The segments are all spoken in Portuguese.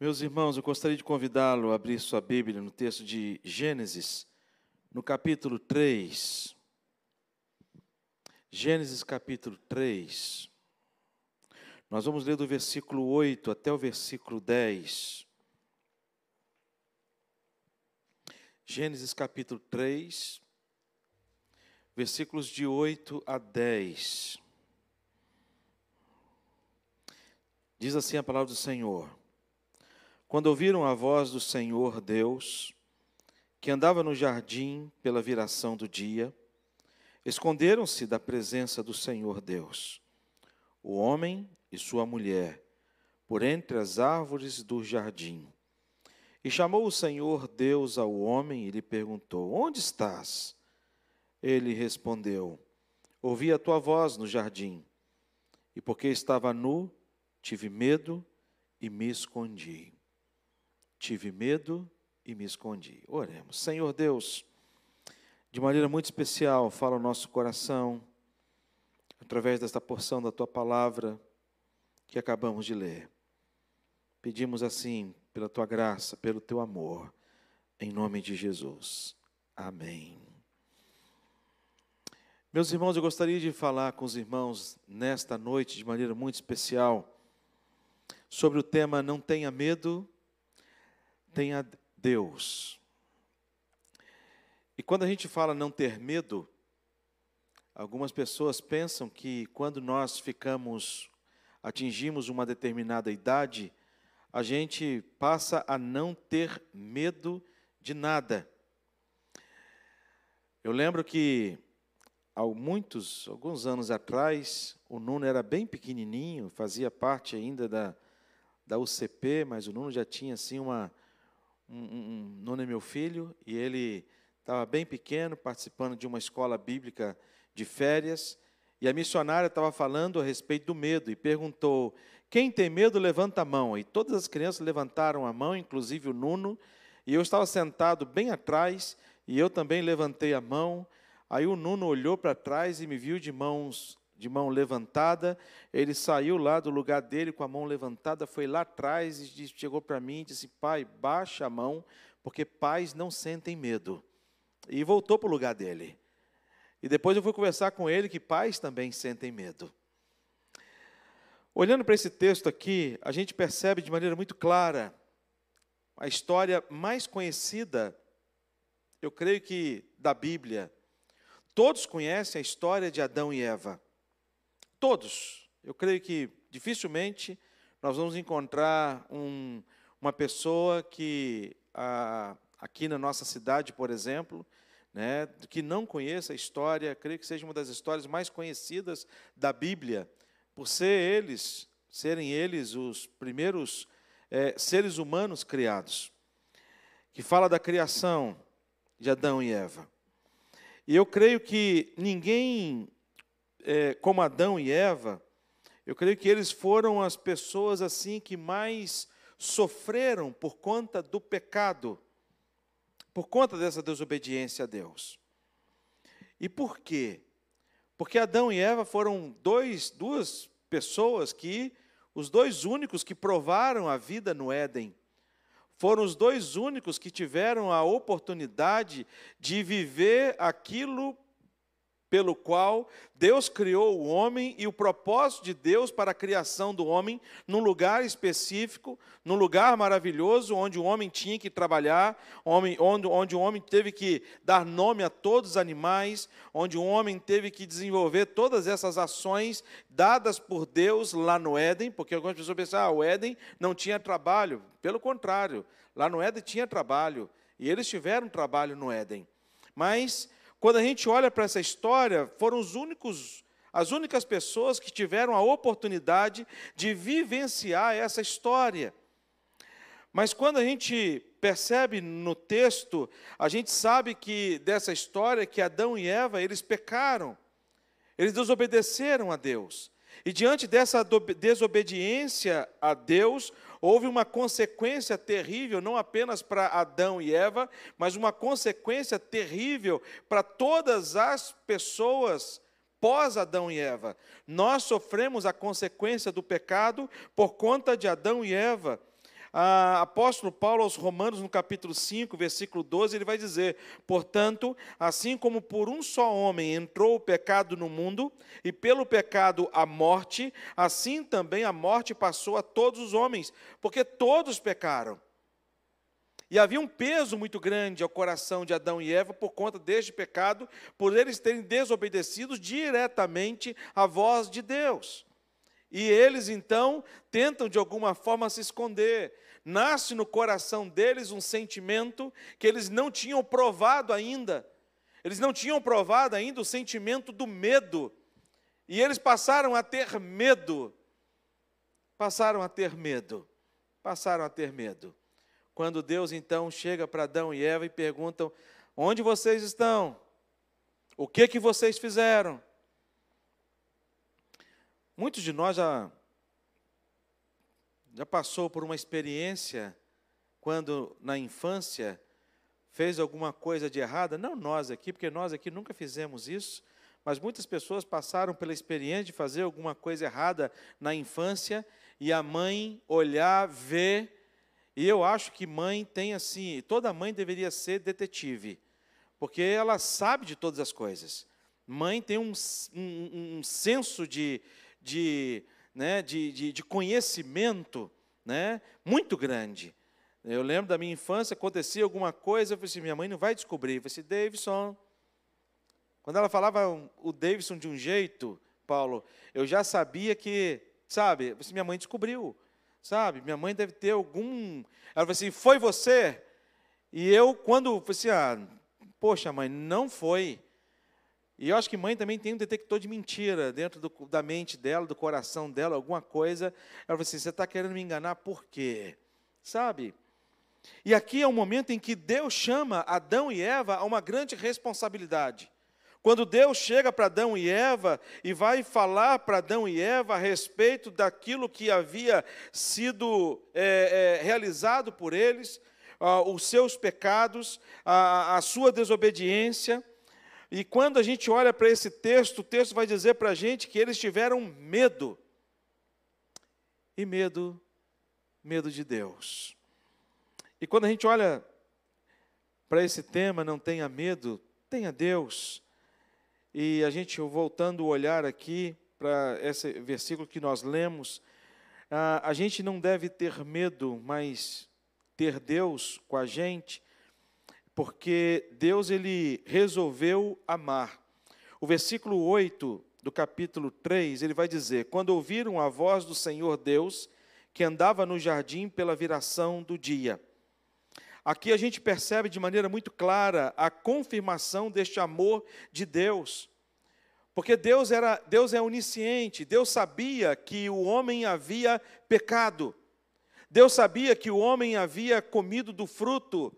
Meus irmãos, eu gostaria de convidá-lo a abrir sua Bíblia no texto de Gênesis, no capítulo 3. Gênesis capítulo 3. Nós vamos ler do versículo 8 até o versículo 10. Gênesis capítulo 3, versículos de 8 a 10. Diz assim a palavra do Senhor: Quando ouviram a voz do Senhor Deus, que andava no jardim pela viração do dia, esconderam-se da presença do Senhor Deus, o homem e sua mulher, por entre as árvores do jardim. E chamou o Senhor Deus ao homem e lhe perguntou: Onde estás? Ele respondeu: Ouvi a tua voz no jardim, e porque estava nu, tive medo e me escondi. Tive medo e me escondi. Oremos. Senhor Deus, de maneira muito especial, fala o nosso coração, através desta porção da tua palavra que acabamos de ler. Pedimos assim, pela tua graça, pelo teu amor, em nome de Jesus. Amém. Meus irmãos, eu gostaria de falar com os irmãos nesta noite, de maneira muito especial, sobre o tema Não tenha medo, tenha Deus. E quando a gente fala não ter medo, algumas pessoas pensam que quando nós ficamos, atingimos uma determinada idade, a gente passa a não ter medo de nada. Eu lembro que há muitos, alguns anos atrás, o Nuno era bem pequenininho, fazia parte ainda da, da UCP, mas o Nuno já tinha assim uma um, um, Nuno é meu filho e ele estava bem pequeno, participando de uma escola bíblica de férias, e a missionária estava falando a respeito do medo e perguntou: quem tem medo levanta a mão. E todas as crianças levantaram a mão, inclusive o Nuno, e eu estava sentado bem atrás e eu também levantei a mão. Aí o Nuno olhou para trás e me viu de mãos de mão levantada. Ele saiu lá do lugar dele com a mão levantada, foi lá atrás e chegou para mim e disse: Pai, baixa a mão, porque pais não sentem medo. E voltou para o lugar dele. E depois eu fui conversar com ele que pais também sentem medo. Olhando para esse texto aqui, a gente percebe de maneira muito clara a história mais conhecida, eu creio que da Bíblia, Todos conhecem a história de Adão e Eva. Todos. Eu creio que dificilmente nós vamos encontrar um, uma pessoa que, a, aqui na nossa cidade, por exemplo, né, que não conheça a história, creio que seja uma das histórias mais conhecidas da Bíblia, por ser eles, serem eles os primeiros é, seres humanos criados, que fala da criação de Adão e Eva. E eu creio que ninguém, é, como Adão e Eva, eu creio que eles foram as pessoas assim que mais sofreram por conta do pecado, por conta dessa desobediência a Deus. E por quê? Porque Adão e Eva foram dois, duas pessoas que, os dois únicos que provaram a vida no Éden foram os dois únicos que tiveram a oportunidade de viver aquilo pelo qual Deus criou o homem e o propósito de Deus para a criação do homem num lugar específico, num lugar maravilhoso, onde o homem tinha que trabalhar, onde, o homem teve que dar nome a todos os animais, onde o homem teve que desenvolver todas essas ações dadas por Deus lá no Éden, porque algumas pessoas pensam, ah, o Éden não tinha trabalho. Pelo contrário, lá no Éden tinha trabalho, e eles tiveram trabalho no Éden. Mas quando a gente olha para essa história, foram os únicos, as únicas pessoas que tiveram a oportunidade de vivenciar essa história. Mas quando a gente percebe no texto, a gente sabe que dessa história que Adão e Eva, eles pecaram. Eles desobedeceram a Deus. E diante dessa desobediência a Deus, houve uma consequência terrível, não apenas para Adão e Eva, mas uma consequência terrível para todas as pessoas pós Adão e Eva. Nós sofremos a consequência do pecado por conta de Adão e Eva. A, apóstolo Paulo aos Romanos, no capítulo 5, versículo 12, ele vai dizer: Portanto, assim como por um só homem entrou o pecado no mundo, e pelo pecado a morte, assim também a morte passou a todos os homens, porque todos pecaram. E havia um peso muito grande ao coração de Adão e Eva por conta deste pecado, por eles terem desobedecido diretamente à voz de Deus. E eles então tentam de alguma forma se esconder. Nasce no coração deles um sentimento que eles não tinham provado ainda. Eles não tinham provado ainda o sentimento do medo. E eles passaram a ter medo. Passaram a ter medo. Passaram a ter medo. Quando Deus então chega para Adão e Eva e perguntam: "Onde vocês estão? O que que vocês fizeram?" Muitos de nós já, já passou por uma experiência quando na infância fez alguma coisa de errada, não nós aqui, porque nós aqui nunca fizemos isso, mas muitas pessoas passaram pela experiência de fazer alguma coisa errada na infância e a mãe olhar, ver, e eu acho que mãe tem assim, toda mãe deveria ser detetive, porque ela sabe de todas as coisas. Mãe tem um, um, um senso de, de, né, de, de, de conhecimento né, muito grande. Eu lembro da minha infância, acontecia alguma coisa, eu falei assim, minha mãe não vai descobrir. Eu falei assim, Davidson. Quando ela falava o Davidson de um jeito, Paulo, eu já sabia que, sabe, assim, minha mãe descobriu, sabe, minha mãe deve ter algum. Ela falou assim, foi você? E eu, quando, falei assim, ah, poxa, mãe, não foi. E eu acho que mãe também tem um detector de mentira dentro do, da mente dela, do coração dela, alguma coisa. Ela fala assim: você está querendo me enganar por quê? Sabe? E aqui é o momento em que Deus chama Adão e Eva a uma grande responsabilidade. Quando Deus chega para Adão e Eva e vai falar para Adão e Eva a respeito daquilo que havia sido é, é, realizado por eles, os seus pecados, a, a sua desobediência, e quando a gente olha para esse texto, o texto vai dizer para a gente que eles tiveram medo. E medo, medo de Deus. E quando a gente olha para esse tema, não tenha medo, tenha Deus. E a gente, voltando o olhar aqui para esse versículo que nós lemos, a gente não deve ter medo, mas ter Deus com a gente, porque Deus ele resolveu amar. O versículo 8 do capítulo 3, ele vai dizer: Quando ouviram a voz do Senhor Deus, que andava no jardim pela viração do dia. Aqui a gente percebe de maneira muito clara a confirmação deste amor de Deus. Porque Deus era, Deus é onisciente, Deus sabia que o homem havia pecado. Deus sabia que o homem havia comido do fruto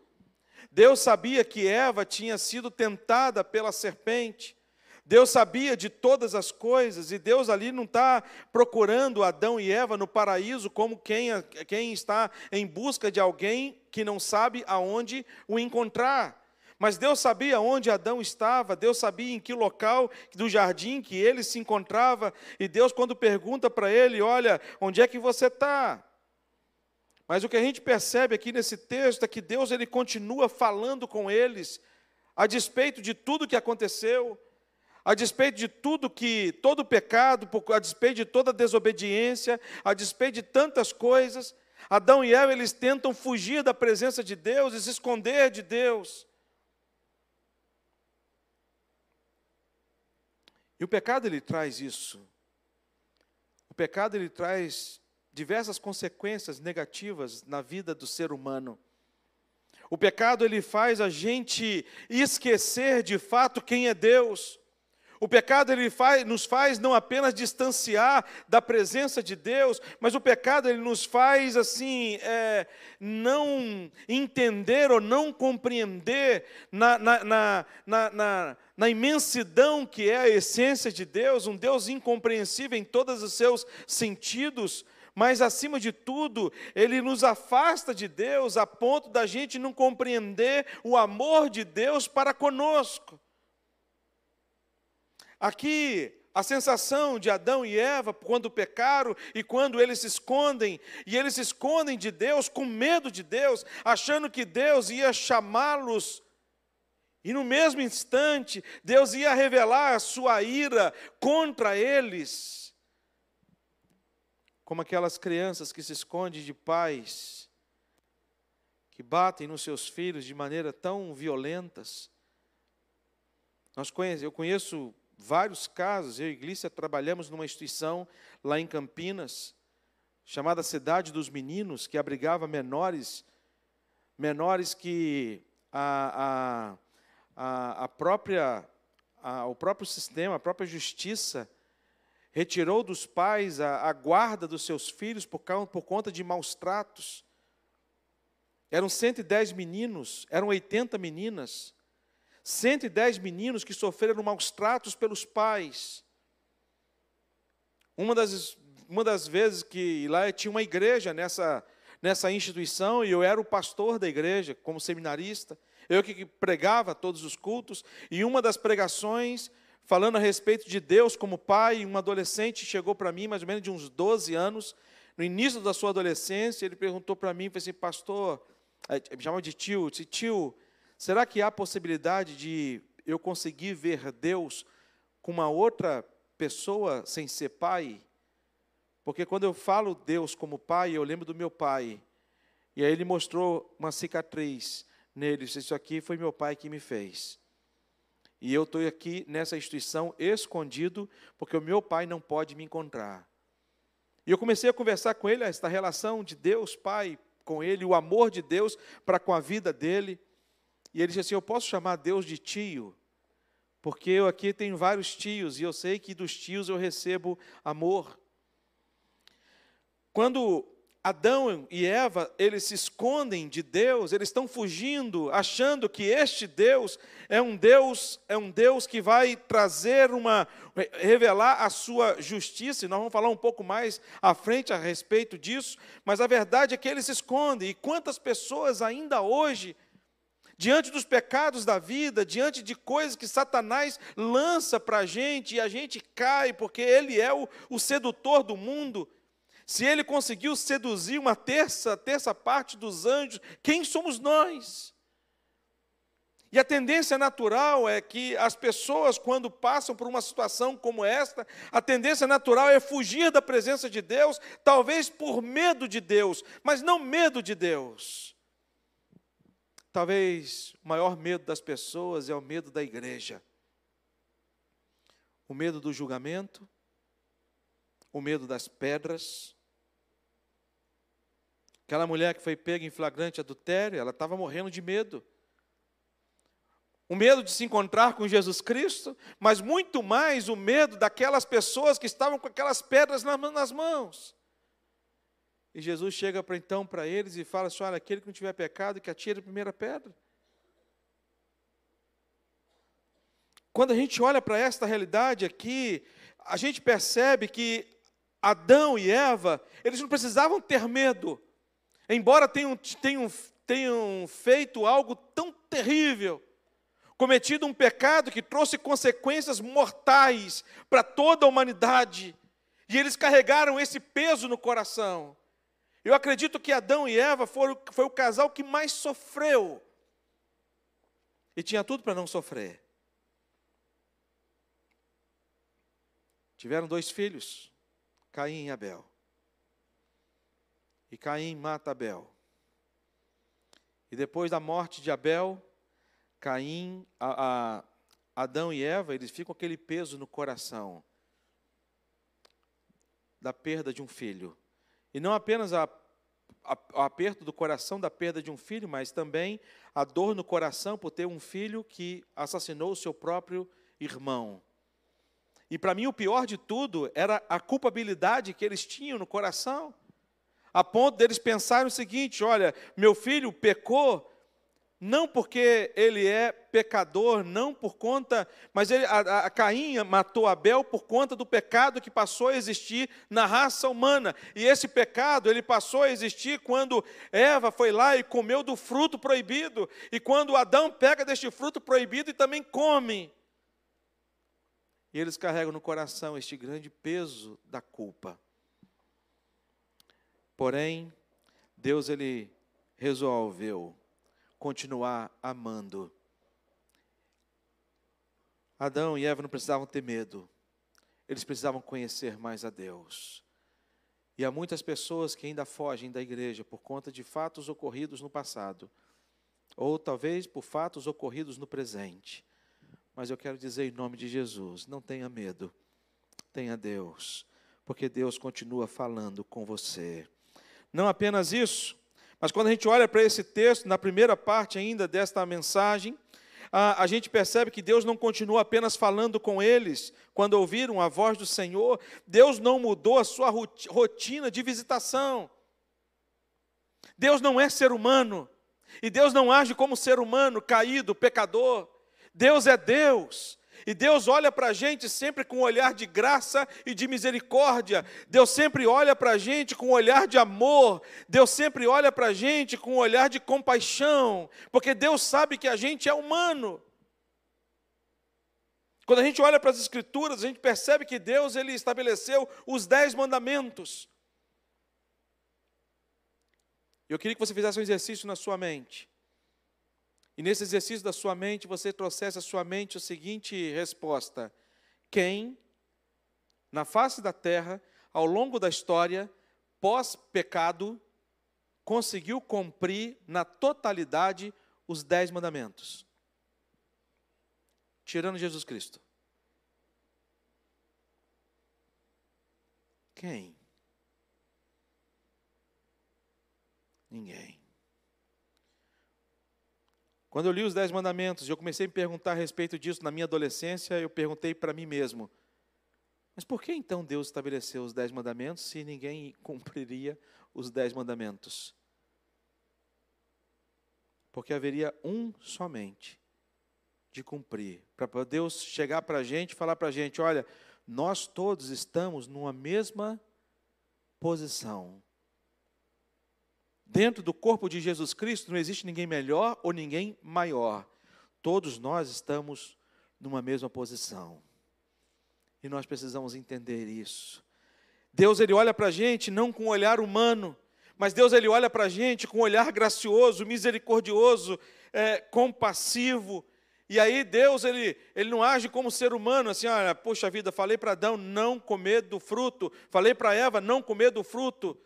Deus sabia que Eva tinha sido tentada pela serpente. Deus sabia de todas as coisas, e Deus ali não está procurando Adão e Eva no paraíso como quem, quem está em busca de alguém que não sabe aonde o encontrar. Mas Deus sabia onde Adão estava, Deus sabia em que local do jardim que ele se encontrava, e Deus, quando pergunta para ele: Olha, onde é que você está? Mas o que a gente percebe aqui nesse texto é que Deus ele continua falando com eles, a despeito de tudo que aconteceu, a despeito de tudo que, todo o pecado, a despeito de toda a desobediência, a despeito de tantas coisas, Adão e Eva eles tentam fugir da presença de Deus e se esconder de Deus. E o pecado ele traz isso. O pecado ele traz diversas consequências negativas na vida do ser humano. O pecado ele faz a gente esquecer de fato quem é Deus. O pecado ele faz, nos faz não apenas distanciar da presença de Deus, mas o pecado ele nos faz assim é, não entender ou não compreender na, na, na, na, na imensidão que é a essência de Deus, um Deus incompreensível em todos os seus sentidos, mas acima de tudo, ele nos afasta de Deus a ponto da gente não compreender o amor de Deus para conosco. Aqui, a sensação de Adão e Eva quando pecaram e quando eles se escondem, e eles se escondem de Deus com medo de Deus, achando que Deus ia chamá-los, e no mesmo instante, Deus ia revelar a sua ira contra eles, como aquelas crianças que se escondem de pais, que batem nos seus filhos de maneira tão violentas. Nós conhece, eu conheço vários casos. Eu e a Igreja trabalhamos numa instituição lá em Campinas, chamada Cidade dos Meninos, que abrigava menores, menores que a, a, a, a própria, a, o próprio sistema, a própria justiça, retirou dos pais a, a guarda dos seus filhos por, por conta de maus tratos. Eram 110 meninos, eram 80 meninas. 110 meninos que sofreram maus tratos pelos pais. Uma das, uma das vezes que lá tinha uma igreja nessa, nessa instituição e eu era o pastor da igreja, como seminarista. Eu que pregava todos os cultos, e uma das pregações, falando a respeito de Deus como pai, um adolescente chegou para mim, mais ou menos de uns 12 anos, no início da sua adolescência, ele perguntou para mim, falou assim, pastor, eh, me chamava de tio, disse, tio, Será que há possibilidade de eu conseguir ver Deus com uma outra pessoa sem ser pai? Porque quando eu falo Deus como pai, eu lembro do meu pai. E aí ele mostrou uma cicatriz nele. Disse, Isso aqui foi meu pai que me fez. E eu estou aqui nessa instituição escondido, porque o meu pai não pode me encontrar. E eu comecei a conversar com ele, esta relação de Deus, Pai, com ele, o amor de Deus para com a vida dele. E ele disse assim: Eu posso chamar Deus de tio, porque eu aqui tenho vários tios e eu sei que dos tios eu recebo amor. Quando Adão e Eva, eles se escondem de Deus, eles estão fugindo, achando que este Deus é um Deus, é um Deus que vai trazer uma revelar a sua justiça, e nós vamos falar um pouco mais à frente a respeito disso, mas a verdade é que eles se escondem. E quantas pessoas ainda hoje diante dos pecados da vida, diante de coisas que Satanás lança para a gente e a gente cai, porque ele é o, o sedutor do mundo. Se ele conseguiu seduzir uma terça, terça parte dos anjos, quem somos nós? E a tendência natural é que as pessoas, quando passam por uma situação como esta, a tendência natural é fugir da presença de Deus, talvez por medo de Deus, mas não medo de Deus. Talvez o maior medo das pessoas é o medo da igreja. O medo do julgamento, o medo das pedras. Aquela mulher que foi pega em flagrante adultério, ela estava morrendo de medo. O medo de se encontrar com Jesus Cristo, mas muito mais o medo daquelas pessoas que estavam com aquelas pedras nas mãos. E Jesus chega para então para eles e fala assim: olha, aquele que não tiver pecado, que atire a primeira pedra. Quando a gente olha para esta realidade aqui, a gente percebe que Adão e Eva, eles não precisavam ter medo, embora tenham, tenham, tenham feito algo tão terrível, cometido um pecado que trouxe consequências mortais para toda a humanidade, e eles carregaram esse peso no coração. Eu acredito que Adão e Eva foram, foi o casal que mais sofreu. E tinha tudo para não sofrer. Tiveram dois filhos, Caim e Abel. E Caim mata Abel. E depois da morte de Abel, Caim, a, a, Adão e Eva, eles ficam com aquele peso no coração da perda de um filho. E não apenas a, a, o aperto do coração da perda de um filho, mas também a dor no coração por ter um filho que assassinou o seu próprio irmão. E para mim o pior de tudo era a culpabilidade que eles tinham no coração, a ponto deles pensarem o seguinte: olha, meu filho pecou, não porque ele é pecador, não por conta, mas ele, a, a matou Abel por conta do pecado que passou a existir na raça humana. E esse pecado, ele passou a existir quando Eva foi lá e comeu do fruto proibido, e quando Adão pega deste fruto proibido e também come. E eles carregam no coração este grande peso da culpa. Porém, Deus ele resolveu continuar amando. Adão e Eva não precisavam ter medo. Eles precisavam conhecer mais a Deus. E há muitas pessoas que ainda fogem da igreja por conta de fatos ocorridos no passado, ou talvez por fatos ocorridos no presente. Mas eu quero dizer em nome de Jesus: não tenha medo, tenha Deus, porque Deus continua falando com você. Não apenas isso, mas quando a gente olha para esse texto, na primeira parte ainda desta mensagem, a, a gente percebe que Deus não continua apenas falando com eles quando ouviram a voz do Senhor, Deus não mudou a sua rotina de visitação. Deus não é ser humano, e Deus não age como ser humano caído, pecador. Deus é Deus, e Deus olha para a gente sempre com um olhar de graça e de misericórdia. Deus sempre olha para a gente com um olhar de amor. Deus sempre olha para a gente com um olhar de compaixão. Porque Deus sabe que a gente é humano. Quando a gente olha para as Escrituras, a gente percebe que Deus ele estabeleceu os dez mandamentos. Eu queria que você fizesse um exercício na sua mente. E nesse exercício da sua mente, você trouxesse à sua mente a seguinte resposta: Quem, na face da terra, ao longo da história, pós-pecado, conseguiu cumprir na totalidade os dez mandamentos? Tirando Jesus Cristo. Quem? Ninguém. Quando eu li os Dez Mandamentos, eu comecei a me perguntar a respeito disso na minha adolescência, eu perguntei para mim mesmo: mas por que então Deus estabeleceu os Dez Mandamentos se ninguém cumpriria os Dez Mandamentos? Porque haveria um somente de cumprir. Para Deus chegar para a gente e falar para a gente: olha, nós todos estamos numa mesma posição. Dentro do corpo de Jesus Cristo não existe ninguém melhor ou ninguém maior. Todos nós estamos numa mesma posição. E nós precisamos entender isso. Deus ele olha para a gente não com um olhar humano, mas Deus ele olha para a gente com um olhar gracioso, misericordioso, é, compassivo. E aí Deus ele, ele não age como ser humano, assim, olha, poxa vida, falei para Adão não comer do fruto, falei para Eva não comer do fruto.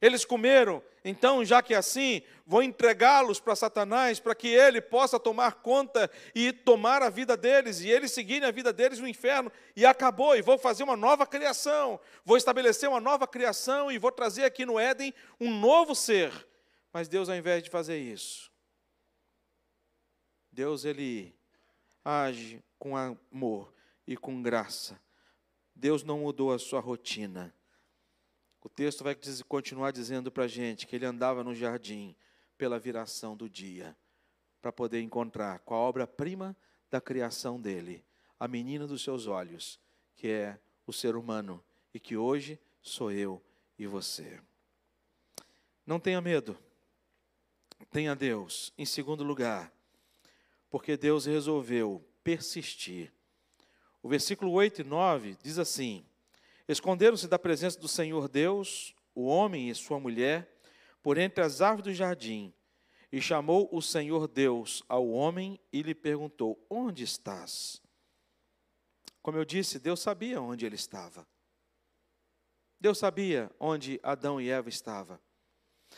Eles comeram, então, já que é assim, vou entregá-los para Satanás, para que ele possa tomar conta e tomar a vida deles, e eles seguirem a vida deles no inferno, e acabou, e vou fazer uma nova criação, vou estabelecer uma nova criação, e vou trazer aqui no Éden um novo ser. Mas Deus, ao invés de fazer isso, Deus, ele age com amor e com graça. Deus não mudou a sua rotina. O texto vai continuar dizendo para a gente que ele andava no jardim pela viração do dia, para poder encontrar com a obra-prima da criação dele, a menina dos seus olhos, que é o ser humano e que hoje sou eu e você. Não tenha medo, tenha Deus. Em segundo lugar, porque Deus resolveu persistir. O versículo 8 e 9 diz assim: Esconderam-se da presença do Senhor Deus, o homem e sua mulher, por entre as árvores do jardim. E chamou o Senhor Deus ao homem e lhe perguntou: Onde estás? Como eu disse, Deus sabia onde ele estava. Deus sabia onde Adão e Eva estavam.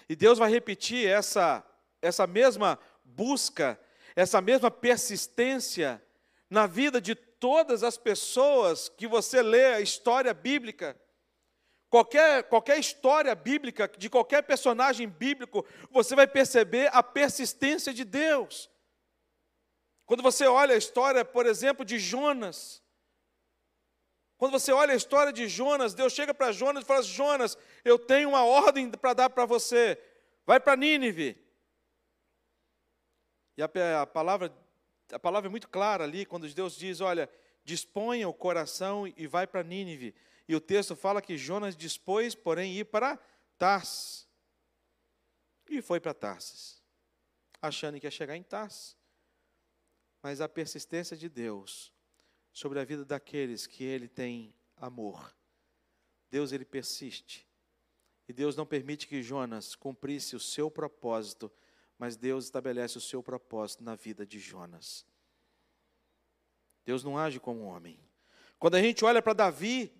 E Deus vai repetir essa, essa mesma busca, essa mesma persistência na vida de todas as pessoas que você lê a história bíblica, qualquer, qualquer história bíblica, de qualquer personagem bíblico, você vai perceber a persistência de Deus. Quando você olha a história, por exemplo, de Jonas, quando você olha a história de Jonas, Deus chega para Jonas e fala: Jonas, eu tenho uma ordem para dar para você, vai para Nínive. E a, a palavra a palavra é muito clara ali, quando Deus diz: olha, disponha o coração e vai para Nínive. E o texto fala que Jonas dispôs, porém, ir para Tarsis. E foi para Tarsis, achando que ia chegar em Tarsis. Mas a persistência de Deus sobre a vida daqueles que ele tem amor. Deus ele persiste. E Deus não permite que Jonas cumprisse o seu propósito, mas Deus estabelece o seu propósito na vida de Jonas. Deus não age como homem. Quando a gente olha para Davi,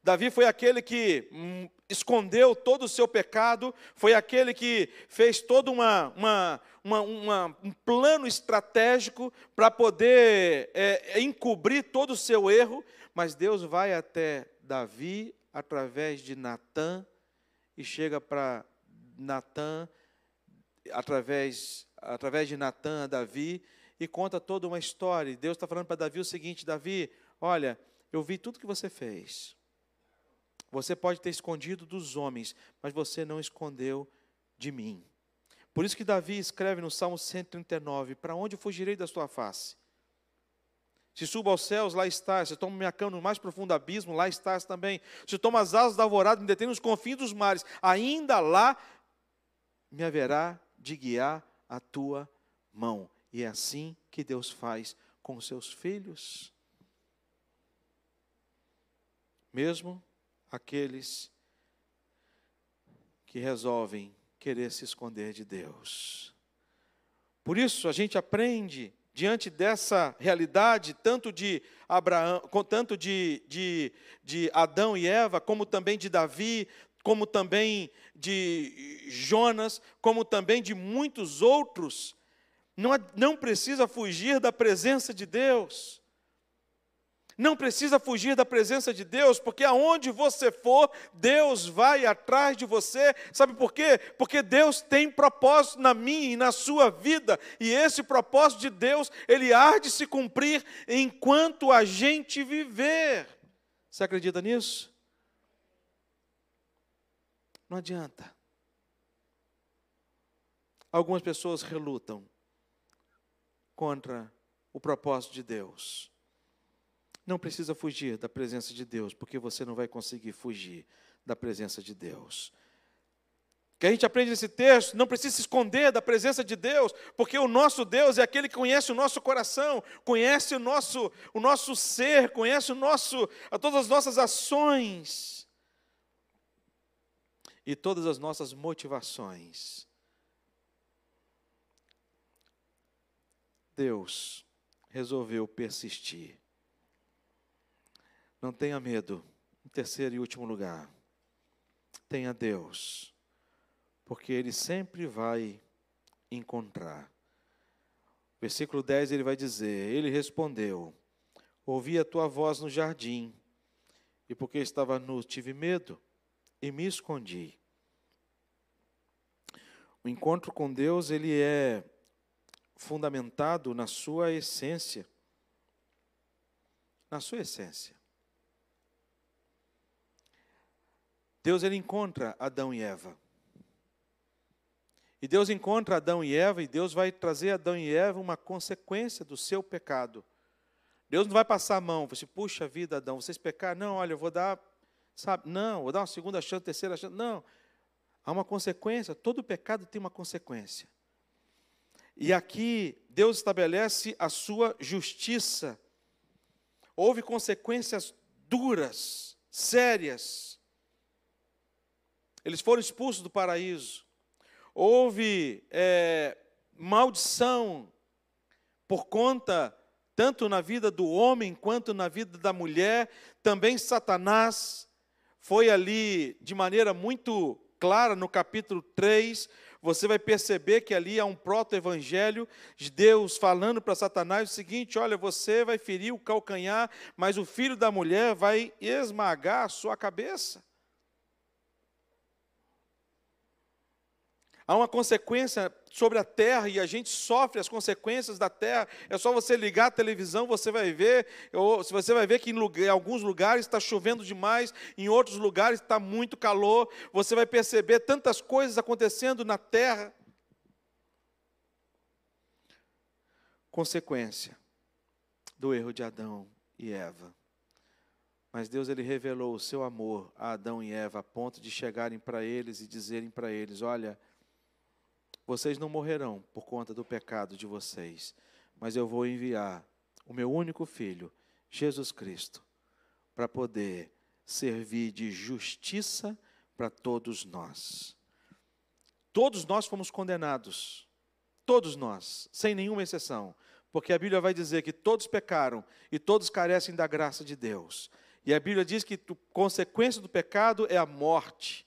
Davi foi aquele que hum, escondeu todo o seu pecado, foi aquele que fez todo uma, uma, uma, uma um plano estratégico para poder é, encobrir todo o seu erro, mas Deus vai até Davi através de Natã e chega para Natã através, através de Natã a Davi e conta toda uma história. Deus está falando para Davi o seguinte: Davi, olha, eu vi tudo que você fez. Você pode ter escondido dos homens, mas você não escondeu de mim. Por isso que Davi escreve no Salmo 139: Para onde fugirei da sua face? Se subo aos céus, lá estás. Se tomo minha cama no mais profundo abismo, lá estás também. Se tomo as asas da alvorada, me detém nos confins dos mares, ainda lá me haverá de guiar a tua mão. E é assim que Deus faz com seus filhos. Mesmo aqueles que resolvem querer se esconder de Deus. Por isso a gente aprende diante dessa realidade, tanto de Abraão, tanto de, de, de Adão e Eva, como também de Davi, como também de Jonas, como também de muitos outros, não, não precisa fugir da presença de Deus. Não precisa fugir da presença de Deus, porque aonde você for, Deus vai atrás de você. Sabe por quê? Porque Deus tem propósito na minha e na sua vida, e esse propósito de Deus, ele há de se cumprir enquanto a gente viver. Você acredita nisso? Não adianta. Algumas pessoas relutam contra o propósito de Deus. Não precisa fugir da presença de Deus, porque você não vai conseguir fugir da presença de Deus. Que a gente aprende nesse texto, não precisa se esconder da presença de Deus, porque o nosso Deus é aquele que conhece o nosso coração, conhece o nosso, o nosso ser, conhece o nosso, todas as nossas ações e todas as nossas motivações. Deus resolveu persistir. Não tenha medo. Em terceiro e último lugar, tenha Deus, porque Ele sempre vai encontrar. Versículo 10 ele vai dizer: Ele respondeu: Ouvi a tua voz no jardim, e porque estava nu, tive medo e me escondi. O encontro com Deus, ele é fundamentado na sua essência. Na sua essência. Deus ele encontra Adão e Eva. E Deus encontra Adão e Eva, e Deus vai trazer Adão e Eva uma consequência do seu pecado. Deus não vai passar a mão, você, puxa vida, Adão, vocês pecaram? Não, olha, eu vou dar, sabe, não, vou dar uma segunda chance, terceira chance. Não. Há uma consequência, todo pecado tem uma consequência. E aqui Deus estabelece a sua justiça. Houve consequências duras, sérias, eles foram expulsos do paraíso. Houve é, maldição por conta, tanto na vida do homem quanto na vida da mulher. Também Satanás foi ali de maneira muito clara no capítulo 3. Você vai perceber que ali há um proto-evangelho de Deus falando para Satanás o seguinte: olha, você vai ferir o calcanhar, mas o filho da mulher vai esmagar a sua cabeça. Há uma consequência sobre a terra e a gente sofre as consequências da terra. É só você ligar a televisão, você vai ver, ou você vai ver que em, lugar, em alguns lugares está chovendo demais, em outros lugares está muito calor. Você vai perceber tantas coisas acontecendo na terra. Consequência do erro de Adão e Eva. Mas Deus ele revelou o seu amor a Adão e Eva a ponto de chegarem para eles e dizerem para eles: Olha, vocês não morrerão por conta do pecado de vocês, mas eu vou enviar o meu único filho, Jesus Cristo, para poder servir de justiça para todos nós. Todos nós fomos condenados, todos nós, sem nenhuma exceção, porque a Bíblia vai dizer que todos pecaram e todos carecem da graça de Deus. E a Bíblia diz que a consequência do pecado é a morte.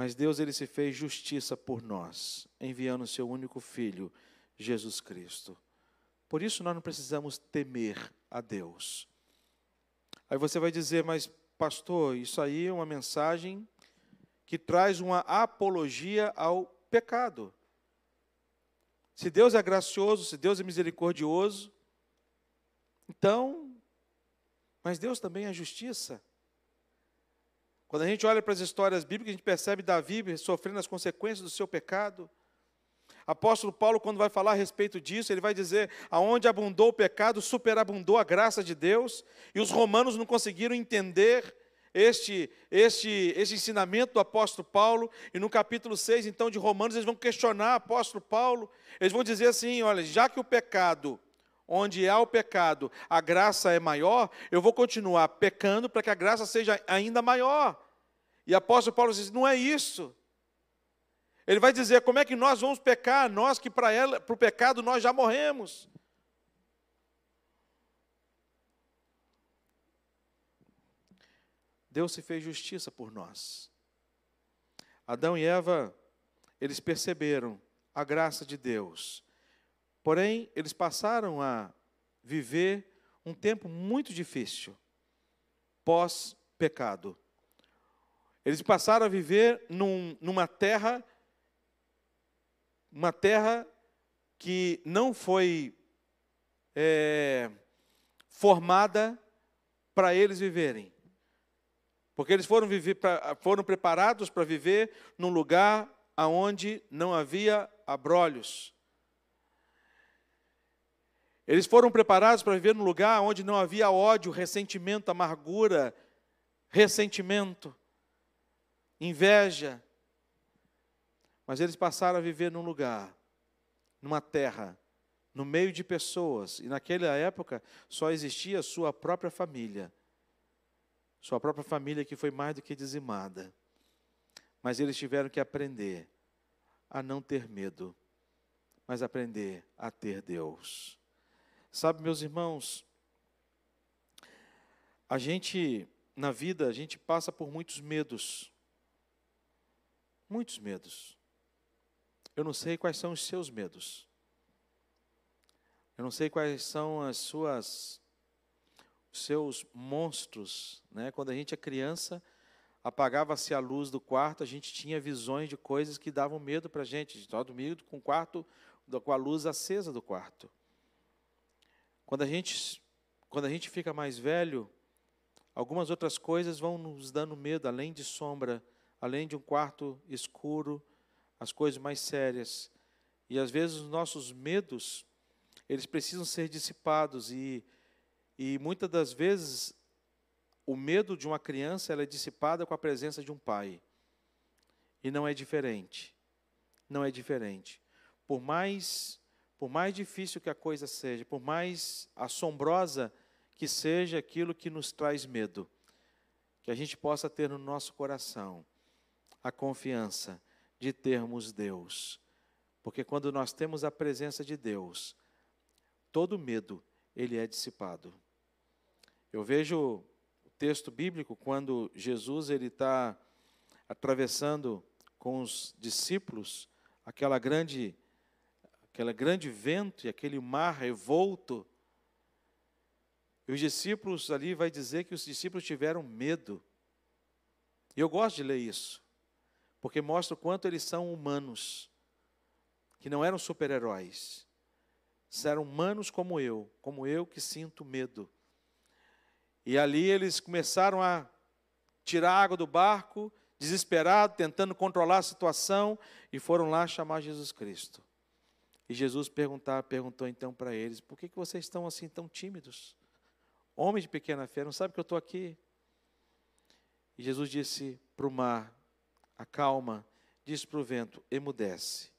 Mas Deus ele se fez justiça por nós, enviando o seu único filho, Jesus Cristo. Por isso nós não precisamos temer a Deus. Aí você vai dizer, mas pastor, isso aí é uma mensagem que traz uma apologia ao pecado. Se Deus é gracioso, se Deus é misericordioso, então, mas Deus também é justiça. Quando a gente olha para as histórias bíblicas, a gente percebe Davi sofrendo as consequências do seu pecado. Apóstolo Paulo, quando vai falar a respeito disso, ele vai dizer: aonde abundou o pecado, superabundou a graça de Deus, e os romanos não conseguiram entender este, este, este ensinamento do apóstolo Paulo, e no capítulo 6, então, de Romanos, eles vão questionar o apóstolo Paulo, eles vão dizer assim: olha, já que o pecado, onde há o pecado, a graça é maior, eu vou continuar pecando para que a graça seja ainda maior. E apóstolo Paulo diz: não é isso. Ele vai dizer: como é que nós vamos pecar, nós que para o pecado nós já morremos. Deus se fez justiça por nós. Adão e Eva, eles perceberam a graça de Deus Porém, eles passaram a viver um tempo muito difícil, pós-pecado. Eles passaram a viver num, numa terra, uma terra que não foi é, formada para eles viverem. Porque eles foram, viver pra, foram preparados para viver num lugar onde não havia abrolhos, eles foram preparados para viver num lugar onde não havia ódio, ressentimento, amargura, ressentimento, inveja. Mas eles passaram a viver num lugar, numa terra, no meio de pessoas, e naquela época só existia sua própria família. Sua própria família que foi mais do que dizimada. Mas eles tiveram que aprender a não ter medo, mas aprender a ter Deus. Sabe, meus irmãos, a gente, na vida, a gente passa por muitos medos. Muitos medos. Eu não sei quais são os seus medos. Eu não sei quais são as suas os seus monstros, né? Quando a gente é criança, apagava-se a luz do quarto, a gente tinha visões de coisas que davam medo para a gente. Estava dormindo com o quarto, com a luz acesa do quarto. Quando a gente, quando a gente fica mais velho, algumas outras coisas vão nos dando medo, além de sombra, além de um quarto escuro, as coisas mais sérias. E às vezes os nossos medos, eles precisam ser dissipados e, e muitas das vezes o medo de uma criança ela é dissipada com a presença de um pai. E não é diferente. Não é diferente. Por mais por mais difícil que a coisa seja, por mais assombrosa que seja aquilo que nos traz medo, que a gente possa ter no nosso coração a confiança de termos Deus. Porque quando nós temos a presença de Deus, todo medo ele é dissipado. Eu vejo o texto bíblico quando Jesus ele está atravessando com os discípulos aquela grande aquele grande vento e aquele mar revolto. E os discípulos ali vai dizer que os discípulos tiveram medo. E eu gosto de ler isso, porque mostra o quanto eles são humanos, que não eram super-heróis. Eram humanos como eu, como eu que sinto medo. E ali eles começaram a tirar água do barco, desesperado, tentando controlar a situação, e foram lá chamar Jesus Cristo. E Jesus perguntar, perguntou então para eles: por que, que vocês estão assim tão tímidos? Homem de pequena fé, não sabe que eu estou aqui? E Jesus disse para o mar: acalma, disse para o vento: emudece.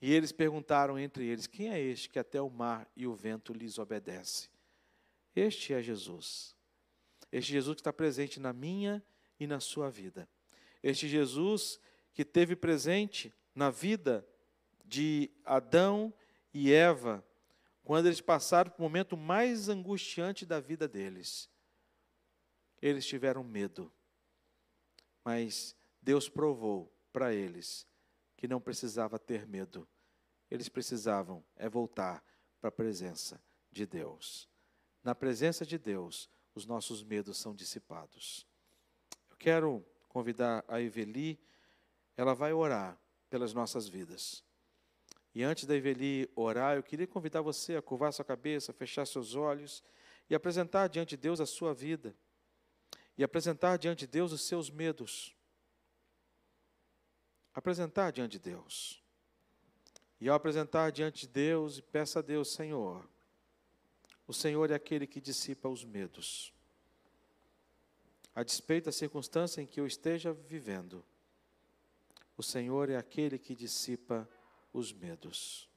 E eles perguntaram entre eles: Quem é este que até o mar e o vento lhes obedece? Este é Jesus. Este Jesus que está presente na minha e na sua vida. Este Jesus que teve presente na vida de Adão e Eva, quando eles passaram o momento mais angustiante da vida deles. Eles tiveram medo, mas Deus provou para eles que não precisava ter medo. Eles precisavam é voltar para a presença de Deus. Na presença de Deus, os nossos medos são dissipados. Eu quero convidar a Eveli, ela vai orar pelas nossas vidas. E antes da Eveli orar, eu queria convidar você a curvar sua cabeça, fechar seus olhos e apresentar diante de Deus a sua vida. E apresentar diante de Deus os seus medos. Apresentar diante de Deus. E ao apresentar diante de Deus, peça a Deus, Senhor, o Senhor é aquele que dissipa os medos. A despeito da circunstância em que eu esteja vivendo, o Senhor é aquele que dissipa os medos.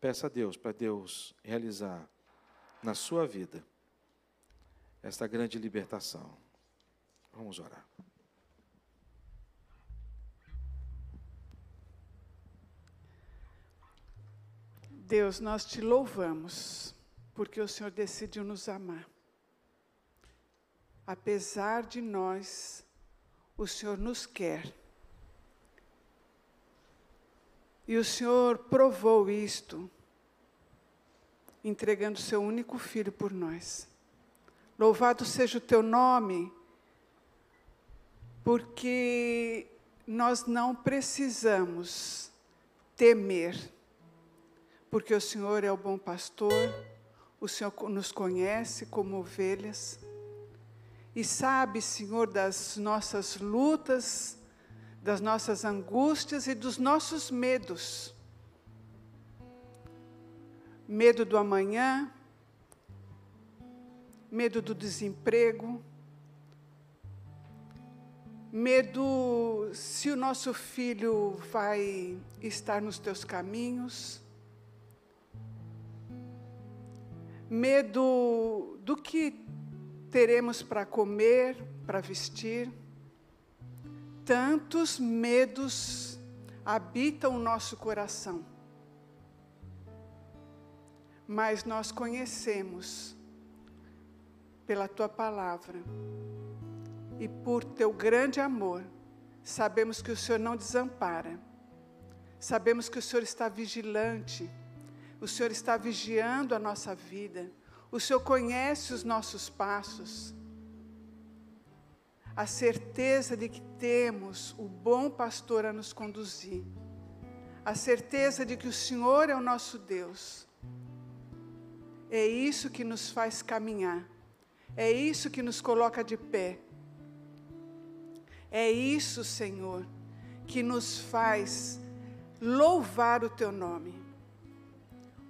Peça a Deus para Deus realizar na sua vida esta grande libertação. Vamos orar. Deus, nós te louvamos, porque o Senhor decidiu nos amar. Apesar de nós, o Senhor nos quer. E o Senhor provou isto, entregando seu único filho por nós. Louvado seja o teu nome, porque nós não precisamos temer, porque o Senhor é o bom pastor, o Senhor nos conhece como ovelhas e sabe, Senhor, das nossas lutas, das nossas angústias e dos nossos medos. Medo do amanhã, medo do desemprego, medo se o nosso filho vai estar nos teus caminhos, medo do que teremos para comer, para vestir. Tantos medos habitam o nosso coração. Mas nós conhecemos pela tua palavra e por teu grande amor, sabemos que o Senhor não desampara. Sabemos que o Senhor está vigilante, o Senhor está vigiando a nossa vida o Senhor conhece os nossos passos. A certeza de que temos o bom pastor a nos conduzir. A certeza de que o Senhor é o nosso Deus. É isso que nos faz caminhar. É isso que nos coloca de pé. É isso, Senhor, que nos faz louvar o teu nome.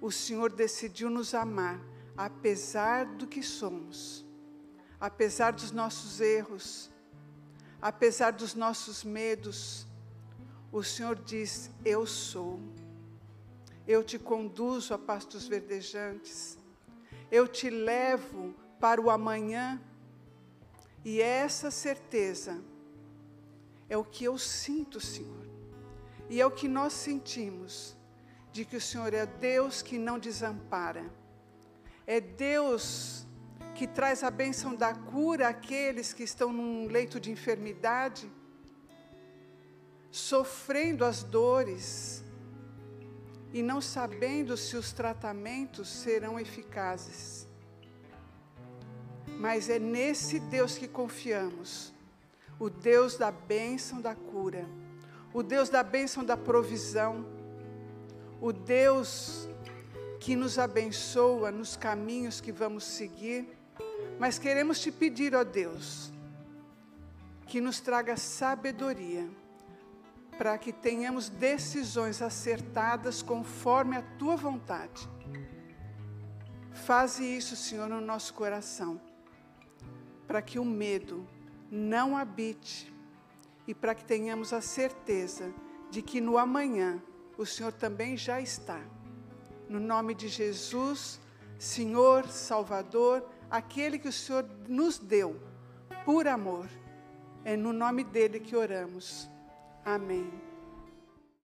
O Senhor decidiu nos amar apesar do que somos, apesar dos nossos erros, apesar dos nossos medos, o Senhor diz: Eu sou. Eu te conduzo a pastos verdejantes. Eu te levo para o amanhã. E essa certeza é o que eu sinto, Senhor. E é o que nós sentimos de que o Senhor é Deus que não desampara é Deus que traz a bênção da cura àqueles que estão num leito de enfermidade, sofrendo as dores e não sabendo se os tratamentos serão eficazes. Mas é nesse Deus que confiamos, o Deus da bênção da cura, o Deus da bênção da provisão, o Deus que nos abençoa nos caminhos que vamos seguir, mas queremos te pedir, ó Deus, que nos traga sabedoria, para que tenhamos decisões acertadas conforme a tua vontade. Faze isso, Senhor, no nosso coração, para que o medo não habite e para que tenhamos a certeza de que no amanhã o Senhor também já está. No nome de Jesus, Senhor, Salvador, aquele que o Senhor nos deu por amor. É no nome dele que oramos. Amém.